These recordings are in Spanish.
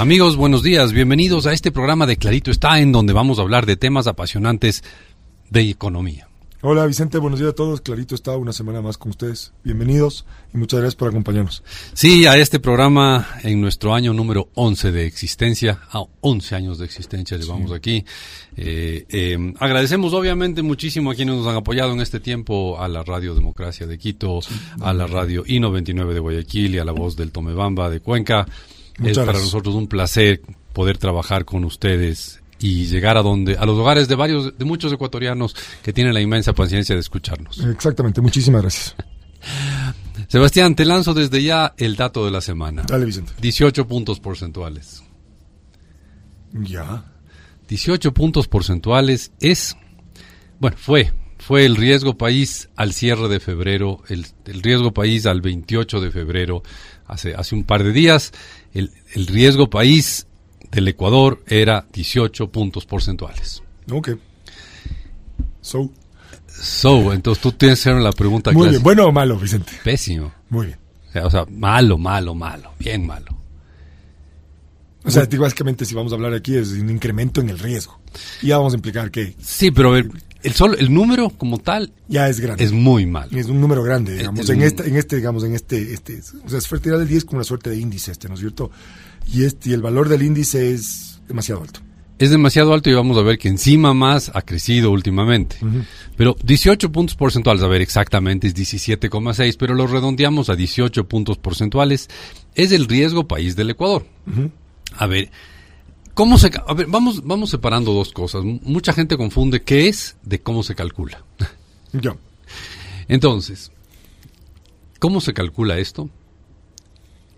Amigos, buenos días. Bienvenidos a este programa de Clarito está, en donde vamos a hablar de temas apasionantes de economía. Hola Vicente, buenos días a todos. Clarito está una semana más con ustedes. Bienvenidos y muchas gracias por acompañarnos. Sí, a este programa en nuestro año número 11 de existencia, a 11 años de existencia llevamos aquí. Eh, eh, agradecemos obviamente muchísimo a quienes nos han apoyado en este tiempo, a la Radio Democracia de Quito, a la Radio I-99 de Guayaquil y a la voz del Tomebamba de Cuenca es para nosotros un placer poder trabajar con ustedes y llegar a donde a los hogares de varios de muchos ecuatorianos que tienen la inmensa paciencia de escucharnos. Exactamente, muchísimas gracias. Sebastián, te lanzo desde ya el dato de la semana. Dale, Vicente. 18 puntos porcentuales. Ya. 18 puntos porcentuales es bueno, fue fue el riesgo país al cierre de febrero, el, el riesgo país al 28 de febrero, hace, hace un par de días el, el riesgo país del Ecuador era 18 puntos porcentuales. Ok. So. So, entonces tú tienes que hacer la pregunta Muy bien, ¿bueno o malo, Vicente? Pésimo. Muy bien. O sea, o sea, malo, malo, malo, bien malo. O sea, básicamente si vamos a hablar aquí es un incremento en el riesgo. Y ya vamos a implicar que... Sí, pero a ver, el solo el número como tal ya es grande. Es muy malo. Es un número grande, digamos, en este en este digamos en este este o sea, es fertilidad del 10 como una suerte de índice este, ¿no es cierto? Y este y el valor del índice es demasiado alto. Es demasiado alto y vamos a ver que encima más ha crecido últimamente. Uh -huh. Pero 18 puntos porcentuales, a ver, exactamente es 17,6, pero lo redondeamos a 18 puntos porcentuales. Es el riesgo país del Ecuador. Uh -huh. A ver, ¿Cómo se, a ver, vamos, vamos separando dos cosas. Mucha gente confunde qué es de cómo se calcula. Ya. Entonces, ¿cómo se calcula esto?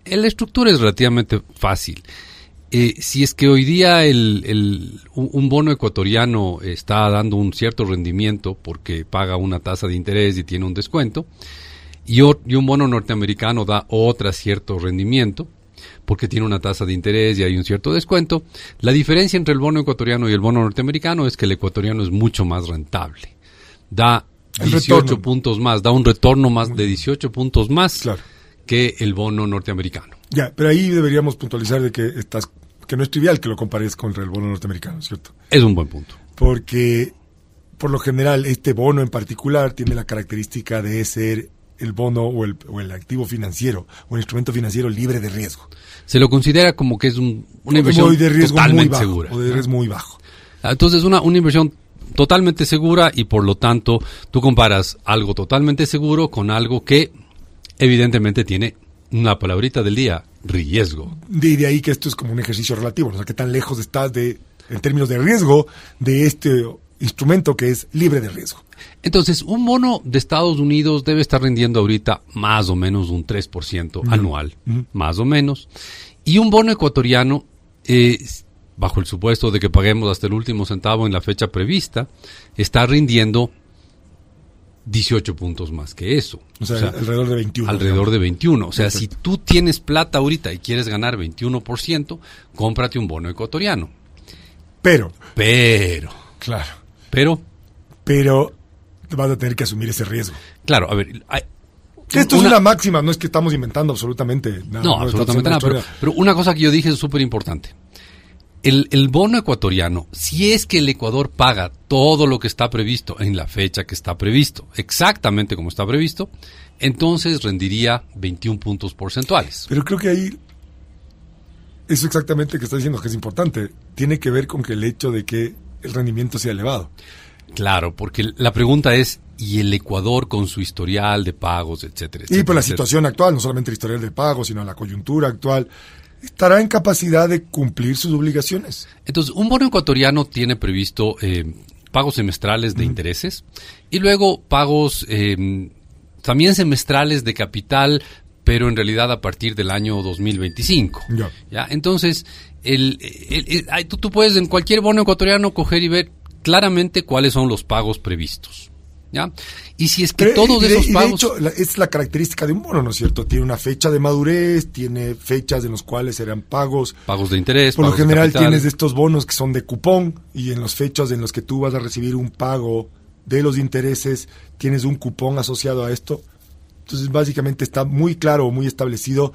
La estructura es relativamente fácil. Eh, si es que hoy día el, el, un bono ecuatoriano está dando un cierto rendimiento porque paga una tasa de interés y tiene un descuento, y, y un bono norteamericano da otra cierto rendimiento, porque tiene una tasa de interés y hay un cierto descuento. La diferencia entre el bono ecuatoriano y el bono norteamericano es que el ecuatoriano es mucho más rentable. Da el 18 retorno. puntos más, da un retorno más de 18 puntos más claro. que el bono norteamericano. Ya, pero ahí deberíamos puntualizar de que estás que no es trivial que lo compares con el bono norteamericano, ¿cierto? Es un buen punto. Porque por lo general este bono en particular tiene la característica de ser el bono o el, o el, activo financiero o el instrumento financiero libre de riesgo. Se lo considera como que es un, una inversión de riesgo totalmente muy bajo, segura. O de riesgo muy bajo. Entonces, una, una inversión totalmente segura y por lo tanto tú comparas algo totalmente seguro con algo que evidentemente tiene una palabrita del día, riesgo. De, de ahí que esto es como un ejercicio relativo, o sea, qué tan lejos estás de, en términos de riesgo, de este instrumento que es libre de riesgo. Entonces, un bono de Estados Unidos debe estar rindiendo ahorita más o menos un 3% uh -huh. anual, uh -huh. más o menos. Y un bono ecuatoriano, eh, bajo el supuesto de que paguemos hasta el último centavo en la fecha prevista, está rindiendo 18 puntos más que eso. O sea, o sea alrededor de 21. Alrededor de 21. O sea, Perfecto. si tú tienes plata ahorita y quieres ganar 21%, cómprate un bono ecuatoriano. Pero. Pero. Claro. Pero. Pero vas a tener que asumir ese riesgo. Claro, a ver. Hay, esto una, es una máxima, no es que estamos inventando absolutamente nada. No, no absolutamente nada. Pero, pero, una cosa que yo dije es súper importante. El, el, bono ecuatoriano, si es que el Ecuador paga todo lo que está previsto en la fecha que está previsto, exactamente como está previsto, entonces rendiría 21 puntos porcentuales. Pero creo que ahí, eso exactamente que está diciendo que es importante, tiene que ver con que el hecho de que el rendimiento sea elevado. Claro, porque la pregunta es, ¿y el Ecuador con su historial de pagos, etcétera? etcétera y por la situación actual, no solamente el historial de pagos, sino la coyuntura actual, estará en capacidad de cumplir sus obligaciones. Entonces, un bono ecuatoriano tiene previsto eh, pagos semestrales de intereses y luego pagos eh, también semestrales de capital, pero en realidad a partir del año 2025. Ya. ¿ya? Entonces, el, el, el, tú, tú puedes en cualquier bono ecuatoriano coger y ver claramente cuáles son los pagos previstos. ¿Ya? Y si es que Pero, todos de, esos pagos... De hecho, la, es la característica de un bono, ¿no es cierto? Tiene una fecha de madurez, tiene fechas en las cuales serán pagos. Pagos de interés. Por lo general tienes estos bonos que son de cupón y en las fechas en las que tú vas a recibir un pago de los intereses, tienes un cupón asociado a esto. Entonces, básicamente está muy claro, muy establecido,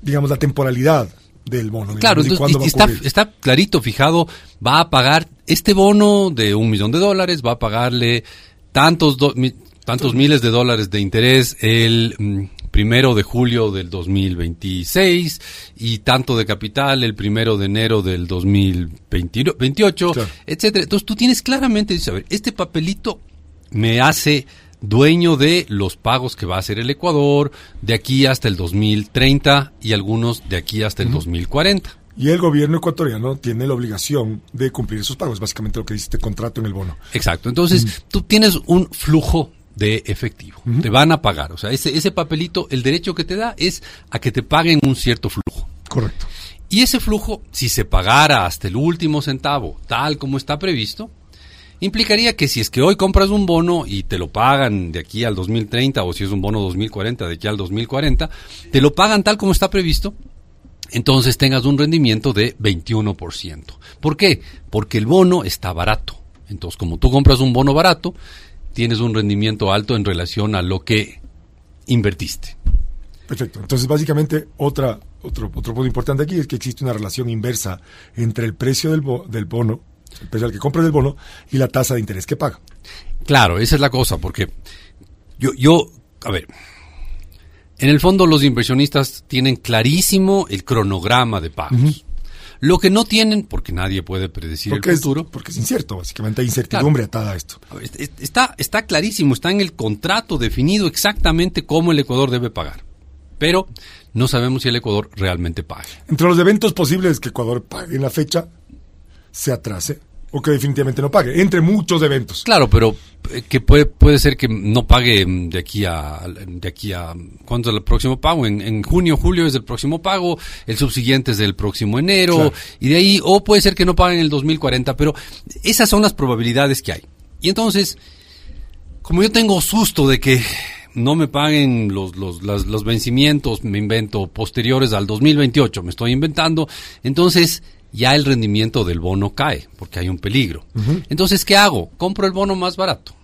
digamos, la temporalidad del bono. Claro, entonces, está, está clarito fijado, va a pagar este bono de un millón de dólares, va a pagarle tantos, tantos miles de dólares de interés el mm, primero de julio del 2026 y tanto de capital el primero de enero del 2028, etcétera. Entonces tú tienes claramente, a ver, este papelito me hace dueño de los pagos que va a hacer el Ecuador de aquí hasta el 2030 y algunos de aquí hasta el 2040. Y el gobierno ecuatoriano tiene la obligación de cumplir esos pagos, básicamente lo que dice este contrato en el bono. Exacto. Entonces, tú tienes un flujo de efectivo. Te van a pagar. O sea, ese, ese papelito, el derecho que te da es a que te paguen un cierto flujo. Correcto. Y ese flujo, si se pagara hasta el último centavo, tal como está previsto, implicaría que si es que hoy compras un bono y te lo pagan de aquí al 2030, o si es un bono 2040, de aquí al 2040, te lo pagan tal como está previsto, entonces tengas un rendimiento de 21%. ¿Por qué? Porque el bono está barato. Entonces, como tú compras un bono barato, tienes un rendimiento alto en relación a lo que invertiste. Perfecto. Entonces, básicamente, otra, otro, otro punto importante aquí es que existe una relación inversa entre el precio del, del bono, el precio al que compras del bono, y la tasa de interés que paga. Claro, esa es la cosa, porque yo, yo, a ver, en el fondo los inversionistas tienen clarísimo el cronograma de pagos. Lo que no tienen, porque nadie puede predecir el futuro. porque es incierto, básicamente hay incertidumbre atada a esto. Está, está clarísimo, está en el contrato definido exactamente cómo el Ecuador debe pagar. Pero no sabemos si el Ecuador realmente pague. Entre los eventos posibles que Ecuador pague en la fecha, se atrase o que definitivamente no pague, entre muchos eventos. Claro, pero eh, que puede, puede ser que no pague de aquí a, de aquí a, ¿cuándo es el próximo pago? En, junio, julio es el próximo pago, el subsiguiente es del próximo enero, y de ahí, o puede ser que no paguen en el 2040, pero esas son las probabilidades que hay. Y entonces, como yo tengo susto de que no me paguen los, los, los vencimientos, me invento, posteriores al 2028, me estoy inventando, entonces ya el rendimiento del bono cae, porque hay un peligro. Entonces, ¿qué hago? Compro el bono más barato.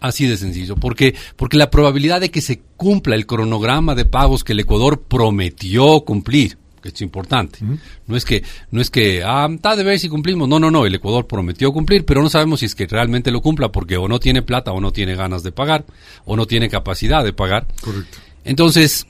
Así de sencillo, porque, porque la probabilidad de que se cumpla el cronograma de pagos que el Ecuador prometió cumplir, que es importante. No es que, no es que, ah, está de ver si cumplimos. No, no, no, el Ecuador prometió cumplir, pero no sabemos si es que realmente lo cumpla porque o no tiene plata o no tiene ganas de pagar o no tiene capacidad de pagar. Correcto. Entonces,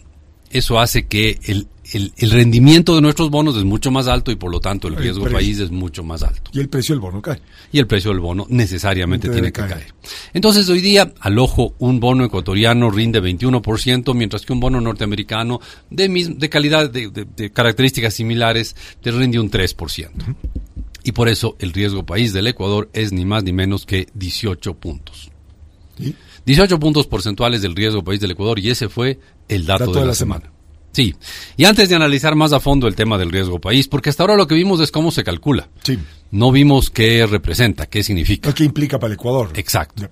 eso hace que el, el, rendimiento de nuestros bonos es mucho más alto y por lo tanto el riesgo país es mucho más alto. Y el precio del bono cae. Y el precio del bono necesariamente tiene que caer. Entonces hoy día, al ojo, un bono ecuatoriano rinde 21%, mientras que un bono norteamericano de, de calidad, de, características similares, te rinde un 3%. Y por eso el riesgo país del Ecuador es ni más ni menos que 18 puntos. 18 puntos porcentuales del riesgo país del Ecuador y ese fue el dato, de, la, semana. Sí, y antes de analizar más a fondo el tema del riesgo país, porque hasta ahora lo que vimos es cómo se calcula. Sí. No vimos qué representa, qué significa. ¿Qué implica para el Ecuador? Exacto.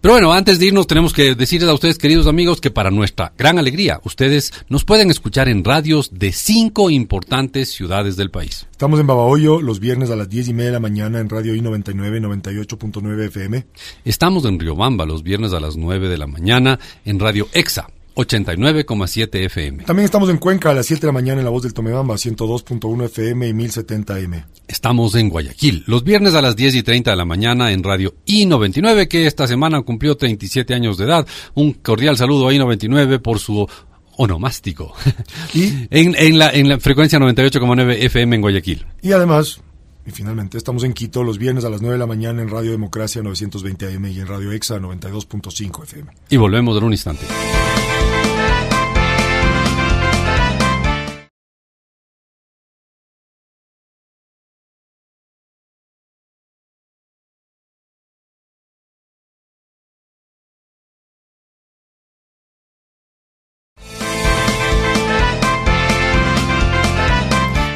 Pero bueno, antes de irnos tenemos que decirles a ustedes, queridos amigos, que para nuestra gran alegría, ustedes nos pueden escuchar en radios de cinco importantes ciudades del país. Estamos en Babahoyo los viernes a las diez y media de la mañana en Radio I99 98.9 FM. Estamos en Riobamba los viernes a las nueve de la mañana en Radio EXA 89,7 FM. También estamos en Cuenca a las 7 de la mañana en La Voz del Tomebamba, 102.1 FM y 1070 M. Estamos en Guayaquil, los viernes a las 10 y 30 de la mañana en Radio I99, que esta semana cumplió 37 años de edad. Un cordial saludo a I99 por su onomástico. ¿Y? en, en, la, en la frecuencia 98,9 FM en Guayaquil. Y además, y finalmente, estamos en Quito los viernes a las 9 de la mañana en Radio Democracia 920 AM y en Radio EXA 92.5 FM. Y volvemos en un instante.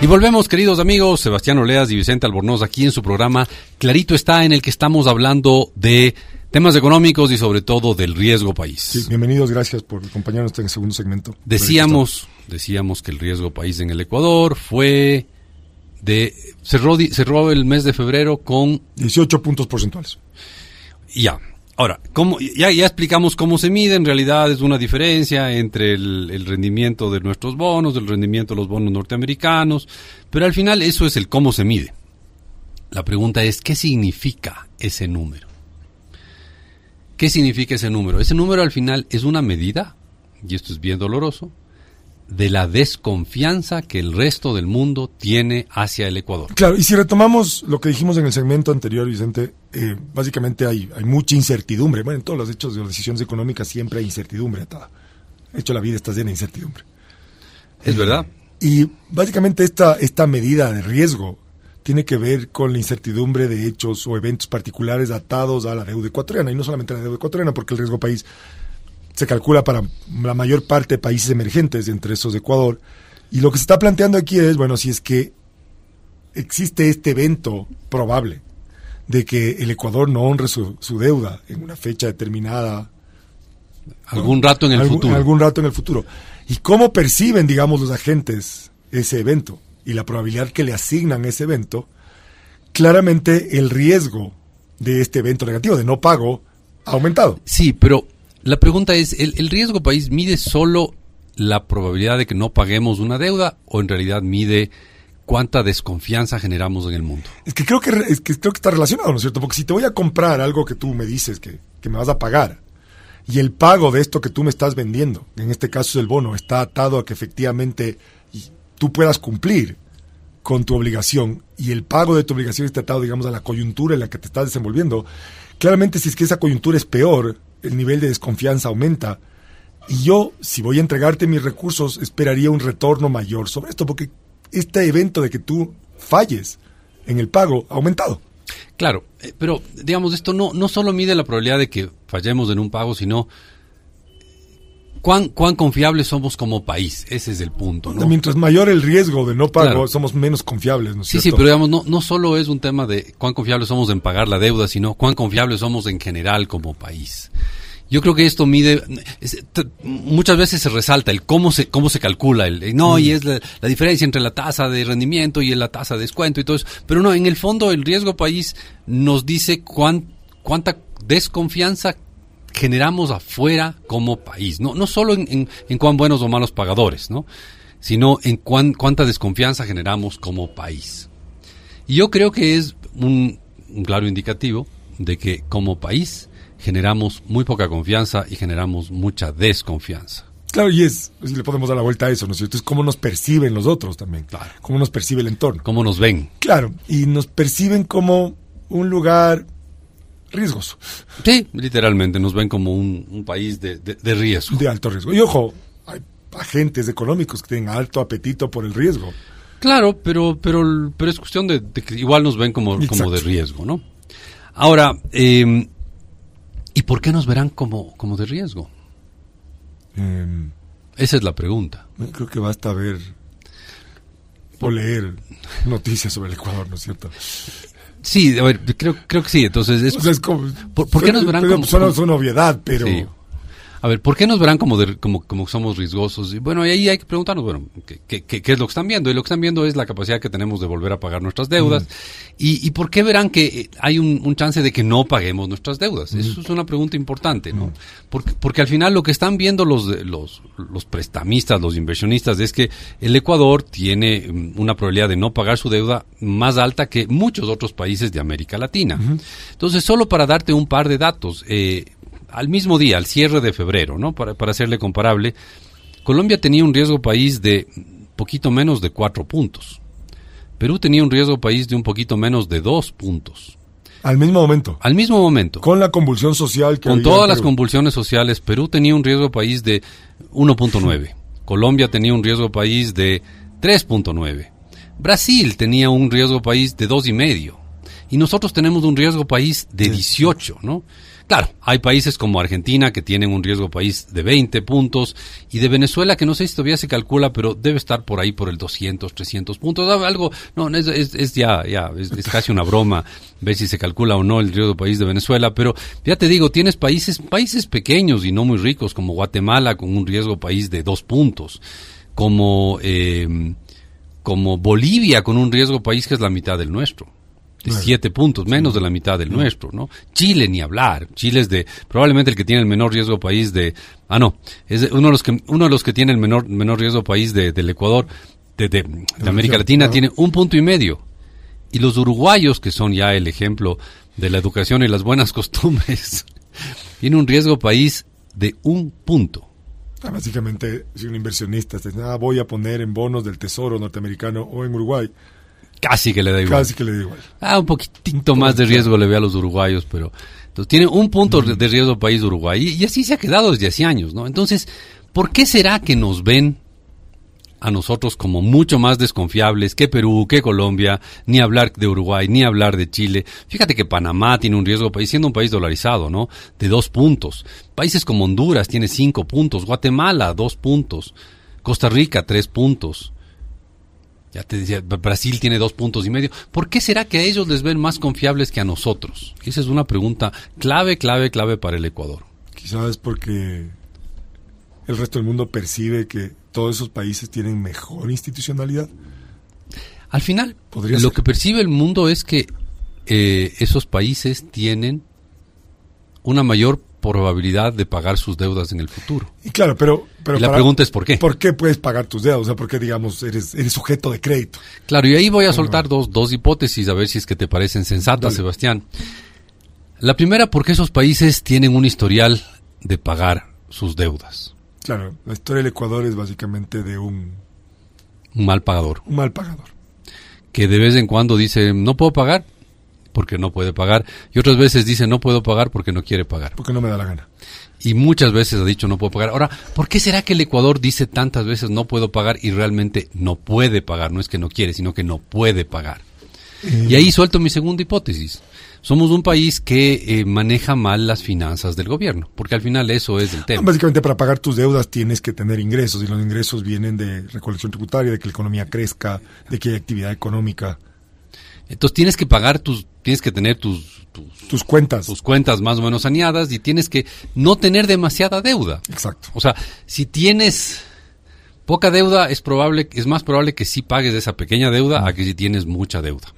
Y volvemos, queridos amigos, Sebastián Oleas y Vicente Albornoz aquí en su programa Clarito está, en el que estamos hablando de temas económicos y sobre todo del riesgo país. Sí, bienvenidos, gracias por acompañarnos en el segundo segmento. Decíamos, decíamos que el riesgo país en el Ecuador fue de cerró cerró el mes de febrero con 18 puntos porcentuales. Ya. Ahora, ¿cómo, ya, explicamos cómo se mide, en realidad es una diferencia entre el, el, rendimiento de nuestros bonos, el rendimiento de los bonos norteamericanos, pero al final eso es el cómo se mide. La pregunta es, ¿qué significa ese número? ¿Qué significa ese número? Ese número al final es una medida, y esto es bien doloroso, de la desconfianza que el resto del mundo tiene hacia el Ecuador. Claro, y si retomamos lo que dijimos en el segmento anterior, Vicente, eh, básicamente hay, hay mucha incertidumbre. Bueno, en todos los hechos de las decisiones económicas siempre hay incertidumbre atada. De hecho, la vida está llena de incertidumbre. Es verdad. Y básicamente esta, esta medida de riesgo tiene que ver con la incertidumbre de hechos o eventos particulares atados a la deuda ecuatoriana, y no solamente a la deuda ecuatoriana, porque el riesgo país se calcula para la mayor parte de países emergentes, entre esos Ecuador. Y lo que se está planteando aquí es, bueno, si es que existe este evento probable de que el Ecuador no honre su, su deuda en una fecha determinada. Algún rato en el algún, futuro. Algún rato en el futuro. ¿Y cómo perciben, digamos, los agentes ese evento y la probabilidad que le asignan ese evento? Claramente el riesgo de este evento negativo, de no pago, ha aumentado. Sí, pero la pregunta es, ¿el, ¿el, riesgo país mide solo la probabilidad de que no paguemos una deuda o en realidad mide cuánta desconfianza generamos en el mundo? Es que creo que, es creo que está relacionado, ¿no es cierto? Porque si te voy a comprar algo que tú me dices que, que me vas a pagar y el pago de esto que tú me estás vendiendo, en este caso es el bono, está atado a que efectivamente tú puedas cumplir con tu obligación y el pago de tu obligación está atado, digamos, a la coyuntura en la que te estás desenvolviendo, claramente si es que esa coyuntura es peor, el nivel de desconfianza aumenta. Y yo, si voy a entregarte mis recursos, esperaría un retorno mayor sobre esto, porque este evento de que tú falles en el pago ha aumentado. Claro, eh, pero digamos, esto no, no solo mide la probabilidad de que fallemos en un pago, sino cuán, cuán confiables somos como país. Ese es el punto. ¿no? Mientras mayor el riesgo de no pago, claro. somos menos confiables. ¿no es sí, cierto? sí, pero digamos, no, no solo es un tema de cuán confiables somos en pagar la deuda, sino cuán confiables somos en general como país. Yo creo que esto mide, es, muchas veces se resalta el cómo se, cómo se calcula, el, no, mm. y es la, la, diferencia entre la tasa de rendimiento y la tasa de descuento y todo eso. Pero no, en el fondo el riesgo país nos dice cuán, cuánta desconfianza generamos afuera como país, no, no solo en, en, en cuán buenos o malos pagadores, ¿no? sino en cuán, cuánta desconfianza generamos como país. Y yo creo que es un, un claro indicativo de que como país generamos muy poca confianza y generamos mucha desconfianza. Claro, y es, si le podemos dar la vuelta a eso, ¿no es cierto? Es cómo nos perciben los otros también. Claro. Cómo nos percibe el entorno. Cómo nos ven. Claro, y nos perciben como un lugar riesgoso. Sí, literalmente, nos ven como un, un país de, de, de, riesgo. De alto riesgo. Y ojo, hay agentes económicos que tienen alto apetito por el riesgo. Claro, pero, pero, pero es cuestión de, de que igual nos ven como, como de riesgo, ¿no? Ahora, eh, ¿Y por qué nos verán como, como de riesgo? Eh, Esa es la pregunta. Creo que basta ver o leer noticias sobre el Ecuador, ¿no es cierto? Sí, a ver, creo, creo que sí. Entonces, es, o sea, es como, ¿por, ¿por, qué nos verán pero, como, Solo es una obviedad, pero... Sí. A ver, ¿por qué nos verán como, de, como, como somos riesgosos? Y bueno, y ahí hay que preguntarnos, bueno, ¿qué, qué, ¿qué, es lo que están viendo? Y lo que están viendo es la capacidad que tenemos de volver a pagar nuestras deudas. Mm. Y, y, por qué verán que hay un, un, chance de que no paguemos nuestras deudas? Mm. Eso es una pregunta importante, ¿no? Mm. Porque, porque al final lo que están viendo los, los, los prestamistas, los inversionistas, es que el Ecuador tiene una probabilidad de no pagar su deuda más alta que muchos otros países de América Latina. Entonces, solo para darte un par de datos, eh, al mismo día, al cierre de febrero, ¿no? Para, para hacerle comparable, Colombia tenía un riesgo país de poquito menos de cuatro puntos. Perú tenía un riesgo país de un poquito menos de dos puntos. Al mismo momento. Al mismo momento. Con la convulsión social que Con todas las convulsiones sociales, Perú tenía un riesgo país de 1.9. Colombia tenía un riesgo país de 3.9. Brasil tenía un riesgo país de dos y medio. Y nosotros tenemos un riesgo país de 18, ¿no? Claro, hay países como Argentina que tienen un riesgo país de 20 puntos y de Venezuela que no sé si todavía se calcula, pero debe estar por ahí por el 200, 300 puntos. Algo, no, es, es, es ya, ya, es, casi una broma ver si se calcula o no el riesgo país de Venezuela, pero ya te digo, tienes países, países pequeños y no muy ricos como Guatemala con un riesgo país de dos puntos, como, eh, como Bolivia con un riesgo país que es la mitad del nuestro. De siete puntos, menos de la mitad del nuestro, ¿no? Chile ni hablar. Chile es de probablemente el que tiene el menor riesgo país de ah no, es uno de los que uno de los que tiene el menor menor riesgo país de, del Ecuador de, de, de América Latina tiene un punto y medio. Y los uruguayos que son ya el ejemplo de la educación y las buenas costumbres tiene un riesgo país de un punto. Ah, básicamente, si un inversionista dice, ah, voy a poner en bonos del Tesoro norteamericano o en Uruguay, Casi que le da igual. casi que le da igual. Ah, un poquitito más de riesgo le ve a los uruguayos, pero entonces, tiene un punto Mm. de riesgo país de Uruguay y, y así se ha quedado desde hace años, ¿no? Entonces, ¿por qué será que nos ven a nosotros como mucho más desconfiables que Perú, que Colombia, ni hablar de Uruguay, ni hablar de Chile? Fíjate que Panamá tiene un riesgo país, siendo un país dolarizado, ¿no? De dos puntos. Países como Honduras tiene cinco puntos, Guatemala dos puntos, Costa Rica tres puntos. Ya te decía, Brasil tiene dos puntos y medio. ¿Por qué será que a ellos les ven más confiables que a nosotros? Esa es una pregunta clave, clave, clave para el Ecuador. Quizás es porque el resto del mundo percibe que todos esos países tienen mejor institucionalidad. Al final, lo ser. que percibe el mundo es que eh, esos países tienen una mayor probabilidad de pagar sus deudas en el futuro. Y claro, pero... pero Y la pregunta es ¿por qué? ¿Por qué puedes pagar tus deudas? O sea, ¿por qué, digamos, eres, eres sujeto de crédito? Claro, y ahí voy a soltar dos, dos hipótesis, a ver si es que te parecen sensatas, Dale. Sebastián. La primera, porque esos países tienen un historial de pagar sus deudas. Claro, la historia del Ecuador es básicamente de un, Un mal pagador. un mal pagador. que de vez en cuando dice no puedo pagar porque no puede pagar y otras veces dice no puedo pagar porque no quiere pagar Porque no me da la gana. y muchas veces ha dicho no puedo pagar. Ahora, ¿por qué será que el Ecuador dice tantas veces no puedo pagar y realmente no puede pagar? No es que no quiere, sino que no puede pagar. Y ahí suelto mi segunda hipótesis. Somos un país que eh, maneja mal las finanzas del gobierno, porque al final eso es el tema. Básicamente para pagar tus deudas tienes que tener ingresos y los ingresos vienen de recolección tributaria, de que la economía crezca, de que haya actividad económica. Entonces tienes que pagar tus, tienes que tener tus, tus, Tus cuentas. tus cuentas más o menos saneadas y tienes que no tener demasiada deuda. Exacto. O sea, si tienes poca deuda, es probable, es más probable que sí pagues esa pequeña deuda a que si tienes mucha deuda.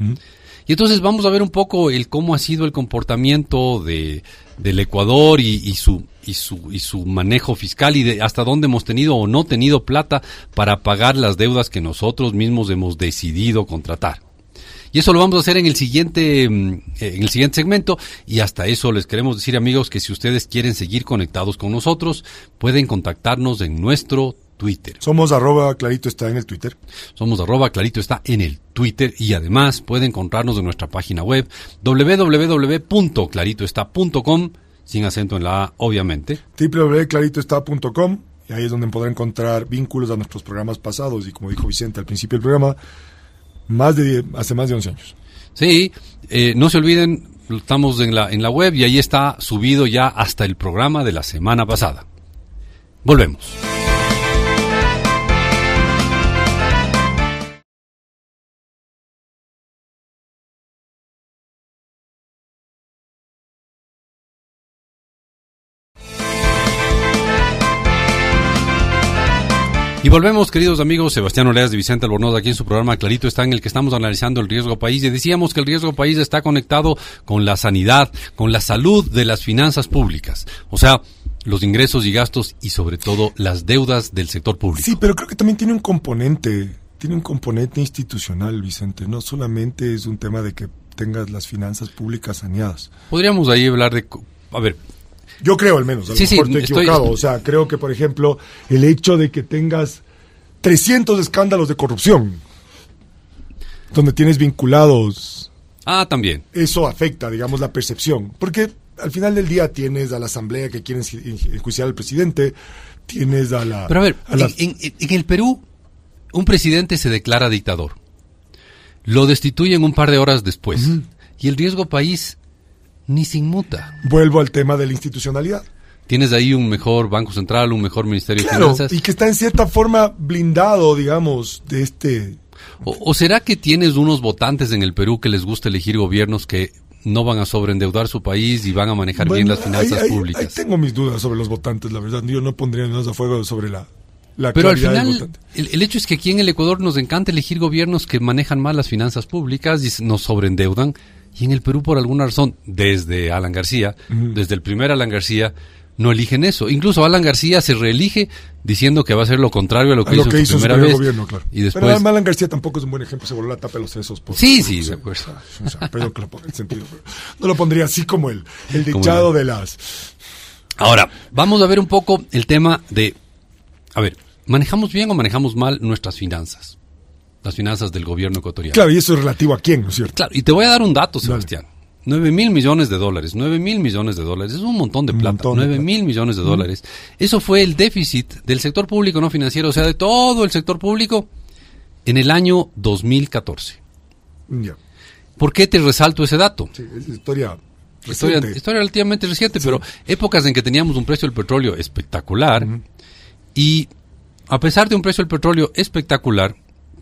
Y entonces vamos a ver un poco el cómo ha sido el comportamiento de, del Ecuador y, y su y su y su manejo fiscal y de hasta dónde hemos tenido o no tenido plata para pagar las deudas que nosotros mismos hemos decidido contratar. Y eso lo vamos a hacer en el siguiente mm, eh, en el siguiente segmento y hasta eso les queremos decir amigos que si ustedes quieren seguir conectados con nosotros pueden contactarnos en nuestro Twitter. Somos arroba, clarito está en el Twitter. Somos arroba clarito está en el Twitter y además pueden encontrarnos en nuestra página web www.claritoestá.com sin acento en la A, obviamente. www.claritoestá.com y ahí es donde podrán encontrar vínculos a nuestros programas pasados y como dijo Vicente al principio del programa, más de die- hace más de 11 años. Sí, eh, no se olviden, estamos en la, en la web y ahí está subido ya hasta el programa de la semana pasada. Volvemos. Y volvemos, queridos amigos, Sebastián Oleas de Vicente Albornoz, aquí en su programa Clarito está en el que estamos analizando el riesgo país y decíamos que el riesgo país está conectado con la sanidad, con la salud de las finanzas públicas, o sea, los ingresos y gastos y sobre todo las deudas del sector público. Sí, pero creo que también tiene un componente, tiene un componente institucional, Vicente. No solamente es un tema de que tengas las finanzas públicas saneadas. Podríamos ahí hablar de, a ver, Yo creo al menos, a lo Sí, sí, mejor estoy estoy- equivocado. O sea, creo que, por ejemplo, el hecho de que tengas 300 escándalos de corrupción, donde tienes vinculados, ah, también, eso afecta, digamos, la percepción. Porque al final del día tienes a la asamblea que quieren enjuiciar al presidente, tienes a la... Pero a ver, a la- en, en- en el Perú, un presidente se declara dictador. Lo destituyen un par de horas después. Y el riesgo país ni se inmuta. Vuelvo al tema de la institucionalidad. Tienes ahí un mejor Banco Central, un mejor Ministerio de Finanzas. y que está en cierta forma blindado, digamos, de este... O, o será que tienes unos votantes en el Perú que les gusta elegir gobiernos que no van a sobreendeudar su país y van a manejar bien las finanzas ahí- ahí- públicas? ahí tengo mis dudas sobre los votantes, la verdad. Yo no pondría nada a fuego sobre la, la Pero al final, el hecho es que aquí en el Ecuador nos encanta elegir gobiernos que manejan mal las finanzas públicas y nos sobreendeudan Y en el Perú, por alguna razón, desde Alan García, desde el primer Alan García, no eligen eso. Incluso Alan García se reelige diciendo que va a hacer lo contrario a lo que, hizo, su primera vez. Gobierno, claro. Y después... Pero Alan García tampoco es un buen ejemplo, se voló la tapa de los sesos. Por sí, sí, de acuerdo. O sea, que lo ponga en sentido. no lo pondría así como el, el dichado de las... Ahora, vamos a ver un poco el tema de... A ver, ¿manejamos bien o manejamos mal nuestras finanzas? Las finanzas del gobierno ecuatoriano. Claro, y eso es relativo a quién, ¿no es cierto? Claro, y te voy a dar un dato, Sebastián. 9 mil millones de dólares, 9 mil millones de dólares, es un montón de plata, 9 mil millones de dólares. Eso fue el déficit del sector público no financiero, o sea, de todo el sector público en el año 2014. Ya. ¿Por qué te resalto ese dato? Sí, es historia Historia, historia, relativamente reciente, pero épocas en que teníamos un precio del petróleo espectacular y a pesar de un precio del petróleo espectacular,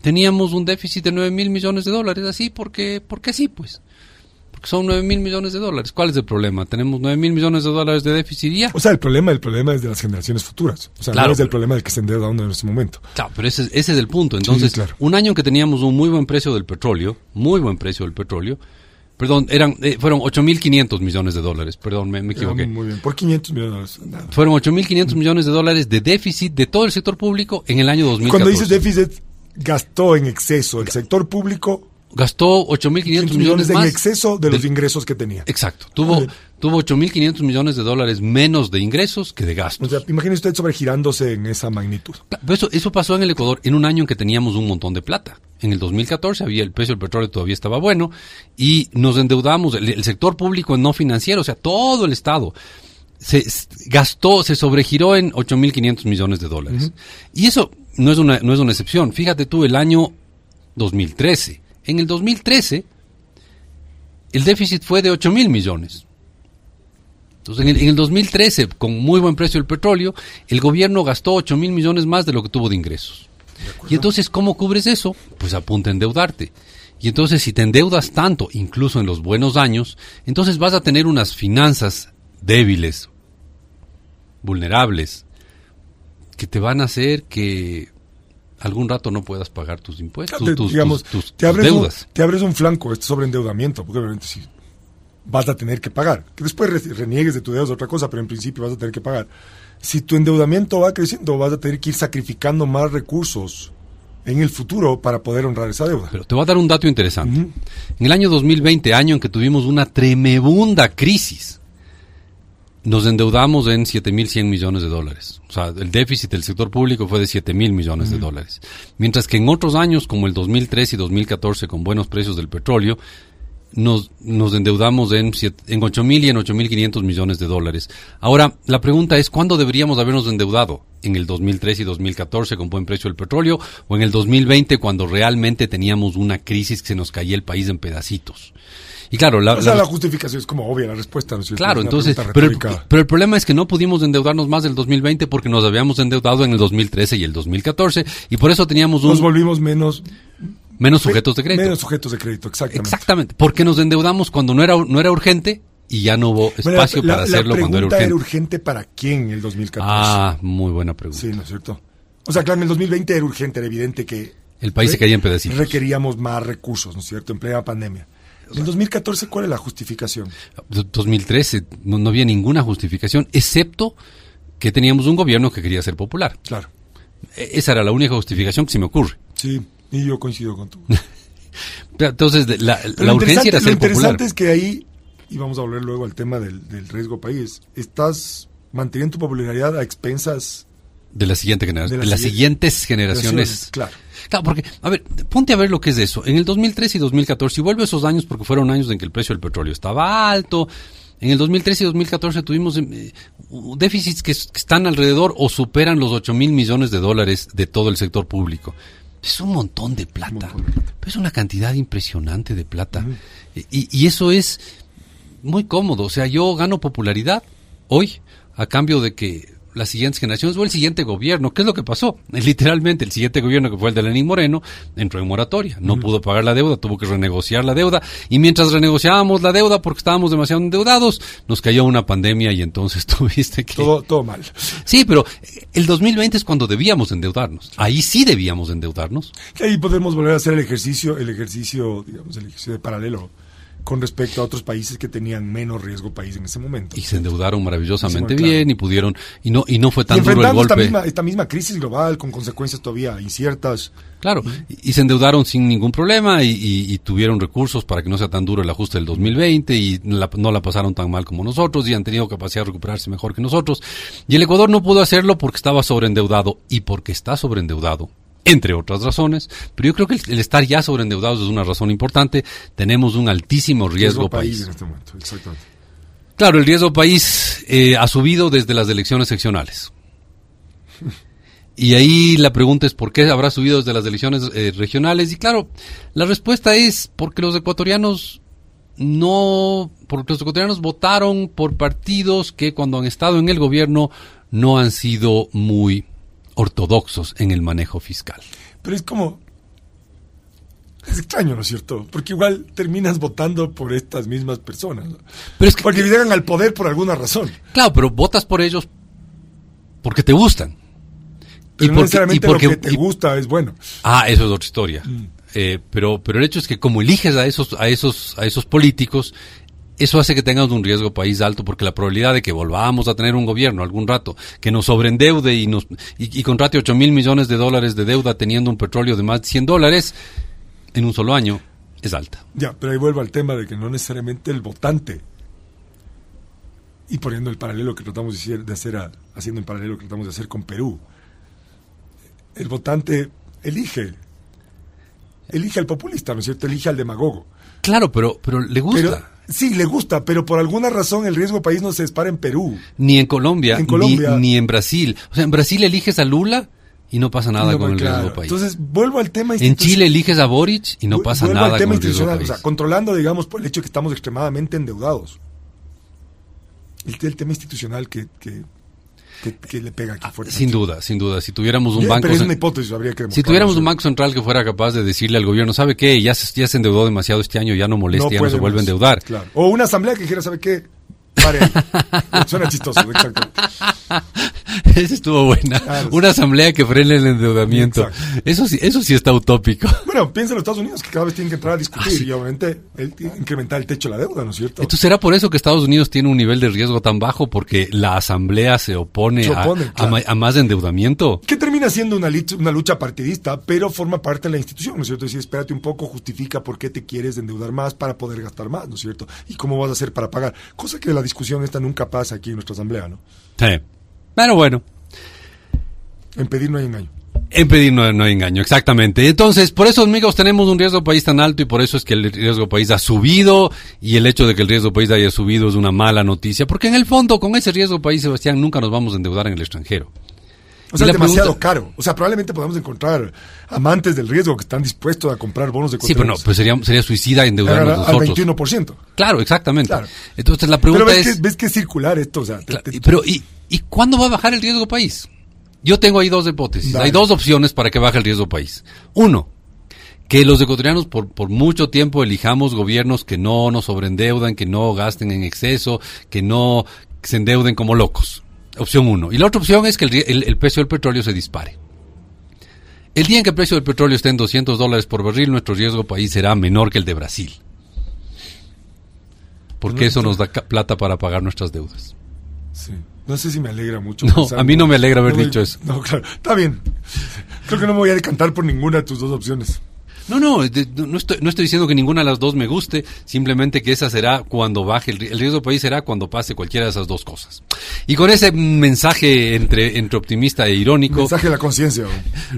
teníamos un déficit de 9 mil millones de dólares, así porque, porque sí, pues son 9 mil millones de dólares. ¿Cuál es el problema? Tenemos 9 mil millones de dólares de déficit y ya. O sea, el problema, el problema es de las generaciones futuras. O sea, no es el problema del que se endeuda uno en este momento. Claro, pero ese, ese es el punto. Entonces, un año que teníamos un muy buen precio del petróleo, muy buen precio del petróleo, Perdón, eran, eh, fueron 8.500 millones de dólares. Perdón, me, equivoqué. muy bien, por 500 millones de dólares. Fueron 8.500 millones de dólares de déficit de todo el sector público en el año 2014. Cuando dices déficit, gastó en exceso el sector público gastó 8.500 millones en exceso de los ingresos que tenía. Exacto. Tuvo, tuvo 8.500 millones de dólares menos de ingresos que de gastos. O sea, imagine usted sobregirándose en esa magnitud. Eso, eso pasó en el Ecuador en un año en que teníamos un montón de plata. En el 2014 había el precio del petróleo todavía estaba bueno y nos endeudamos, el, sector público no financiero, o sea, todo el Estado se gastó, se sobregiró en 8.500 millones de dólares. Y eso no es, una, no es una excepción. Fíjate tú, el año 2013 en el 2013, el déficit fue de 8 mil millones. Entonces, en el, 2013, con muy buen precio del petróleo, el gobierno gastó 8 mil millones más de lo que tuvo de ingresos. y entonces, ¿cómo cubres eso? Pues apunta a endeudarte. Y entonces, si te endeudas tanto, incluso en los buenos años, entonces vas a tener unas finanzas débiles, vulnerables, que te van a hacer que algún rato no puedas pagar tus impuestos, tus, digamos, te abres deudas. Un, te abres un flanco, este sobreendeudamiento, porque obviamente sí, vas a tener que pagar. Que después reniegues de tu deuda es otra cosa, pero en principio vas a tener que pagar. Si tu endeudamiento va creciendo, vas a tener que ir sacrificando más recursos en el futuro para poder honrar esa deuda. Pero te voy a dar un dato interesante. En el año 2020, año en que tuvimos una tremenda crisis, nos endeudamos en 7.100 millones de dólares. O sea, el déficit del sector público fue de 7.000 millones de dólares. Mientras que en otros años, como el 2003 y 2014, con buenos precios del petróleo, nos, nos endeudamos en, en 8.000 y en 8.500 millones de dólares. Ahora, la pregunta es, ¿cuándo deberíamos habernos endeudado? ¿En el 2003 y 2014 con buen precio del petróleo? ¿O en el 2020 cuando realmente teníamos una crisis que se nos caía el país en pedacitos? Y claro, la, la, justificación es como obvia la respuesta. ¿no? claro, entonces, pero el, pero el, problema es que no pudimos endeudarnos más del 2020 porque nos habíamos endeudado en el 2013 y el 2014 y por eso teníamos un... Nos volvimos menos... Menos sujetos de crédito. Menos sujetos de crédito, exactamente. Exactamente, porque nos endeudamos cuando no era, no era urgente y ya no hubo espacio para hacerlo cuando era urgente. era urgente para quién en el 2014? Ah, muy buena pregunta. Sí, ¿no es cierto? O sea, claro, en el 2020 era urgente, era evidente que... El país se caía en pedacitos. Requeríamos más recursos, ¿no es cierto? En plena pandemia. ¿En 2014 cuál es la justificación? 2013 no, había ninguna justificación, excepto que teníamos un gobierno que quería ser popular. Claro. E, esa era la única justificación que se me ocurre. Sí, y yo coincido con tú. Entonces, la, urgencia era ser Lo interesante es que ahí, y vamos a volver luego al tema del, riesgo país, estás manteniendo tu popularidad a expensas de la siguiente generación, de, las siguientes generaciones. Claro. Claro, porque, a ver, ponte a ver lo que es eso. En el 2013 y 2014, y vuelvo a esos años porque fueron años en que el precio del petróleo estaba alto. En el 2013 y 2014 tuvimos eh, déficits que, están alrededor o superan los 8 mil millones de dólares de todo el sector público. Es un montón de plata. Es una cantidad impresionante de plata. y, y eso es muy cómodo. O sea, yo gano popularidad hoy a cambio de que las siguientes generaciones o el siguiente gobierno. ¿Qué es lo que pasó? Literalmente, el siguiente gobierno, que fue el de Lenín Moreno, entró en moratoria. No pudo pagar la deuda, tuvo que renegociar la deuda. Y mientras renegociábamos la deuda, porque estábamos demasiado endeudados, nos cayó una pandemia y entonces tuviste que... Todo, todo mal. Sí, pero el 2020 es cuando debíamos endeudarnos. Ahí sí debíamos endeudarnos. ahí podemos volver a hacer el ejercicio, el ejercicio, digamos, el ejercicio de paralelo con respecto a otros países que tenían menos riesgo país en ese momento. Y se endeudaron maravillosamente claro. bien y pudieron y no y no fue Y tan duro el esta golpe. misma, esta misma crisis global con consecuencias todavía inciertas. Claro, y, y se endeudaron sin ningún problema y, y- y tuvieron recursos para que no sea tan duro el ajuste del 2020 y la- no la pasaron tan mal como nosotros y han tenido capacidad de recuperarse mejor que nosotros. Y el Ecuador no pudo hacerlo porque estaba sobreendeudado y porque está sobreendeudado, entre otras razones. Pero yo creo que el, el estar ya sobreendeudados es una razón importante. Tenemos un altísimo riesgo país. en este momento, exactamente. Claro, el riesgo país eh, ha subido desde las elecciones seccionales. Y ahí la pregunta es por qué habrá subido desde las elecciones eh, regionales. Y claro, la respuesta es porque los ecuatorianos no, porque los ecuatorianos votaron por partidos que cuando han estado en el gobierno no han sido muy ortodoxos en el manejo fiscal. Pero es como... Es extraño, ¿no es cierto? Porque igual terminas votando por estas mismas personas. ¿no? Pero es que, Porque llegan al poder por alguna razón. claro, pero votas por ellos porque te gustan. Pero no porque- necesariamente porque- lo que te y- gusta es bueno. Ah, eso es otra historia. Eh, pero, pero el hecho es que como eliges a esos, a esos, a esos políticos, eso hace que tengamos un riesgo país alto, porque la probabilidad de que volvamos a tener un gobierno algún rato que nos sobreendeude y nos y, y contrate 8 mil millones de dólares de deuda teniendo un petróleo de más de 100 dólares en un solo año es alta. Ya, pero ahí vuelvo al tema de que no necesariamente el votante, y poniendo el paralelo que tratamos de hacer, de hacer a- haciendo el paralelo que tratamos de hacer con Perú, el votante elige, elige al populista, ¿no es cierto? Elige al demagogo. Claro, pero, pero le gusta. Pero, sí, le gusta, pero por alguna razón el riesgo país no se dispara en Perú. ni en Colombia, En Colombia. Ni, ni en Brasil. O sea, en Brasil eliges a Lula y no pasa nada No, con el claro. riesgo país. Entonces, vuelvo al tema en. Chile eliges a Boric y no pasa vuelvo nada al tema con el riesgo país. o sea, controlando, digamos, por el hecho de que estamos extremadamente endeudados. El, el tema institucional que, que, que- que le pega aquí fuerte. Ah, Sin duda, sin duda. Si tuviéramos un banco... pero es una hipótesis, habría que Si tuviéramos un banco central que fuera capaz de decirle al gobierno, ¿sabe qué? Ya se, ya se endeudó demasiado este año, ya no moleste, ya no se vuelve a endeudar. Claro. O una asamblea que dijera, ¿sabe qué? Pare. Suena chistoso, exacto. Esa estuvo buena. Claro. Una asamblea que frene el endeudamiento. Exacto. Eso sí, eso sí está utópico. Bueno, piensa en los Estados Unidos que cada vez tienen que entrar a discutir Ah, sí. y obviamente el- incrementar el techo de la deuda, ¿no es cierto? Entonces, ¿será por eso que Estados Unidos tiene un nivel de riesgo tan bajo? Porque la asamblea se opone, Se a- opone, a, claro. ma- a más endeudamiento. que termina siendo una lucha partidista, pero forma parte de la institución, ¿no es cierto? Es decir, espérate un poco, justifica por qué te quieres endeudar más para poder gastar más, ¿no es cierto? Y cómo vas a hacer para pagar. Cosa que la discusión esta nunca pasa aquí en nuestra asamblea, ¿no? Sí. Pero bueno, En pedir no hay engaño. En pedir no, no hay engaño, exactamente. Entonces, por eso, amigos, tenemos un riesgo país tan alto y por eso es que el riesgo país ha subido y el hecho de que el riesgo país haya subido es una mala noticia, porque en el fondo, con ese riesgo país, Sebastián, nunca nos vamos a endeudar en el extranjero. O sea, es demasiado pregunta- caro. O sea, probablemente podamos encontrar amantes del riesgo que están dispuestos a comprar bonos de Sí, pero no, pues sería, sería suicida al, endeudarnos al nosotros. 21%. Claro, exactamente. Claro. Entonces, la Pero pregunta ves, es... que, ves que es circular esto. O sea, te- Claro, te- y- pero ¿y, ¿y cuándo va a bajar el riesgo país? Yo tengo ahí dos hipótesis. Dale. Hay dos opciones para que baje el riesgo país. Uno, que los ecuatorianos por, por mucho tiempo elijamos gobiernos que no nos sobreendeudan, que no gasten en exceso, que no se endeuden como locos. Opción uno. Y la otra opción es que el, ri- el- el precio del petróleo se dispare. El día en que el precio del petróleo esté en 200 dólares por barril, nuestro riesgo país será menor que el de Brasil. Porque eso nos da plata para pagar nuestras deudas. Sí. No sé si me alegra mucho. No, a mí no me alegra haber No dicho eso. No, claro. Está bien. Creo que no me voy a decantar por ninguna de tus dos opciones. No, no, de- no estoy, no estoy diciendo que ninguna de las dos me guste, simplemente que esa será cuando baje, el, el riesgo país será cuando pase cualquiera de esas dos cosas. Y con ese mensaje entre, entre optimista e irónico, Mensaje de la conciencia. ¿no?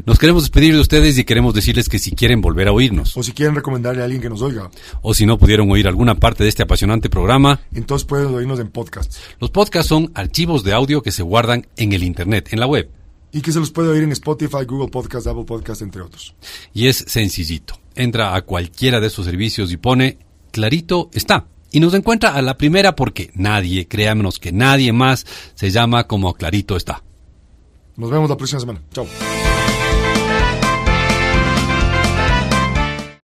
nos queremos despedir de ustedes y queremos decirles que si quieren volver a oírnos, O si quieren recomendarle a alguien que nos oiga, o si no pudieron oír alguna parte de este apasionante programa, entonces pueden oírnos en podcast. los podcasts son archivos de audio que se guardan en el Internet, en la web. Y que se los puede oír en Spotify, Google Podcast, Apple Podcast, entre otros. Y es sencillito. Entra a cualquiera de esos servicios y pone clarito está. Y nos encuentra a la primera porque nadie, créanos que nadie más se llama como clarito está. Nos vemos la próxima semana. Chao.